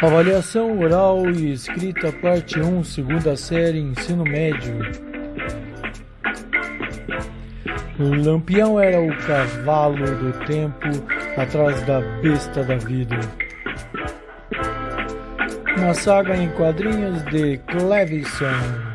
Avaliação oral e escrita, parte 1, segunda série, ensino médio. Lampião era o cavalo do tempo atrás da besta da vida. Uma saga em quadrinhos de Clevison.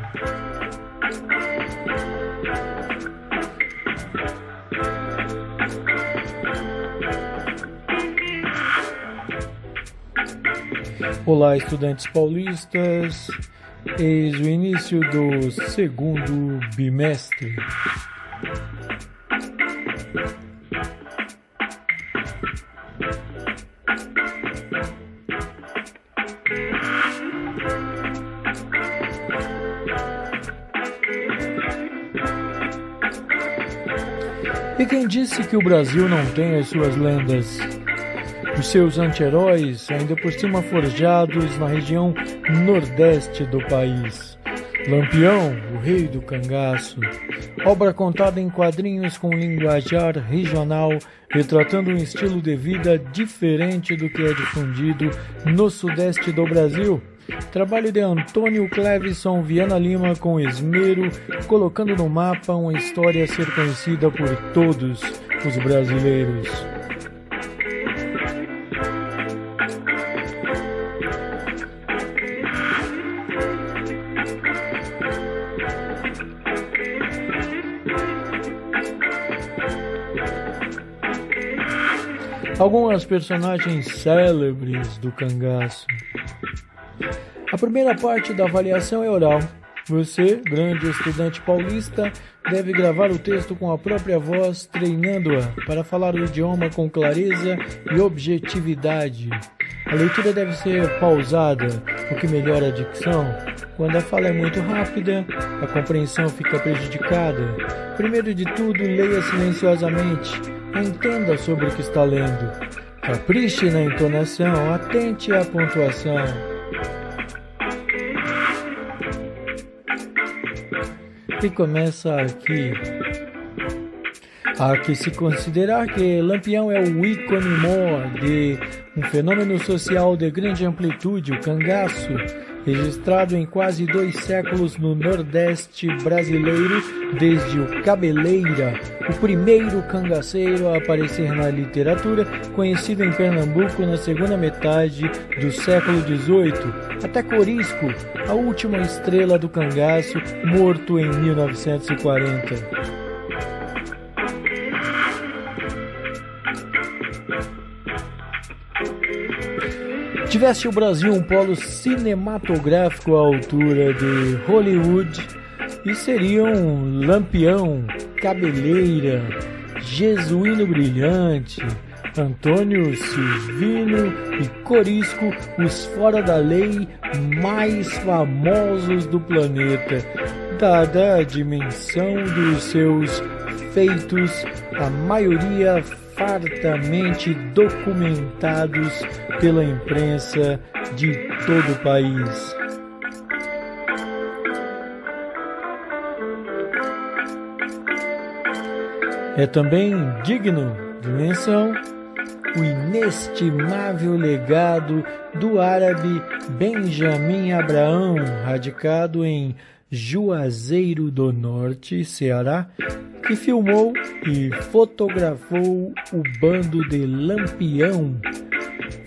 Olá, estudantes paulistas. Eis o início do segundo bimestre. E quem disse que o Brasil não tem as suas lendas? Os seus anti-heróis, ainda por cima forjados na região nordeste do país. Lampião, o rei do cangaço. Obra contada em quadrinhos com linguajar regional, retratando um estilo de vida diferente do que é difundido no sudeste do Brasil. Trabalho de Antônio Clevison Viana Lima com esmero, colocando no mapa uma história a ser conhecida por todos os brasileiros. Algumas personagens célebres do cangaço. A primeira parte da avaliação é oral. Você, grande estudante paulista, deve gravar o texto com a própria voz, treinando-a para falar o idioma com clareza e objetividade. A leitura deve ser pausada, o que melhora a dicção. Quando a fala é muito rápida, a compreensão fica prejudicada. Primeiro de tudo, leia silenciosamente Entenda sobre o que está lendo. Capriche na entonação, atente à pontuação. E começa aqui. Há que se considerar que Lampião é o ícone mor de um fenômeno social de grande amplitude, o cangaço, registrado em quase dois séculos no Nordeste brasileiro, desde o Cabeleira, o primeiro cangaceiro a aparecer na literatura, conhecido em Pernambuco na segunda metade do século XVIII, até Corisco, a última estrela do cangaço, morto em 1940. Tivesse o Brasil um polo cinematográfico à altura de Hollywood, e seriam Lampião, Cabeleira, Jesuíno Brilhante, Antônio Silvino e Corisco, os fora da lei mais famosos do planeta, dada a dimensão dos seus feitos, a maioria fartamente documentados pela imprensa de todo o país. É também digno de menção o inestimável legado do árabe Benjamin Abraão, radicado em Juazeiro do Norte, Ceará, que filmou e fotografou o bando de Lampião,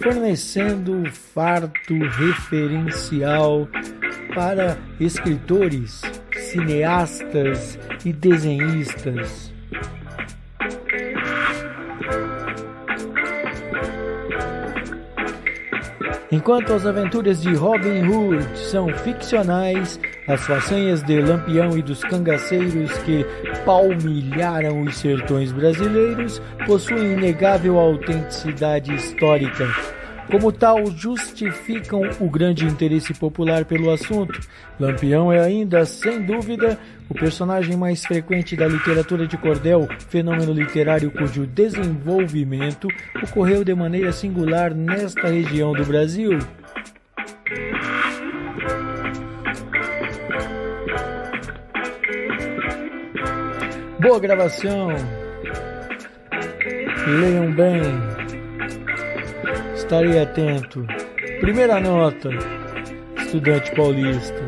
fornecendo farto referencial para escritores, cineastas e desenhistas. Enquanto as aventuras de Robin Hood são ficcionais, as façanhas de Lampião e dos cangaceiros que palmilharam os sertões brasileiros possuem inegável autenticidade histórica como tal, justificam o grande interesse popular pelo assunto. Lampião é ainda, sem dúvida, o personagem mais frequente da literatura de cordel, fenômeno literário cujo desenvolvimento ocorreu de maneira singular nesta região do Brasil. Boa gravação. Leiam bem. Estarei atento. Primeira nota, estudante paulista.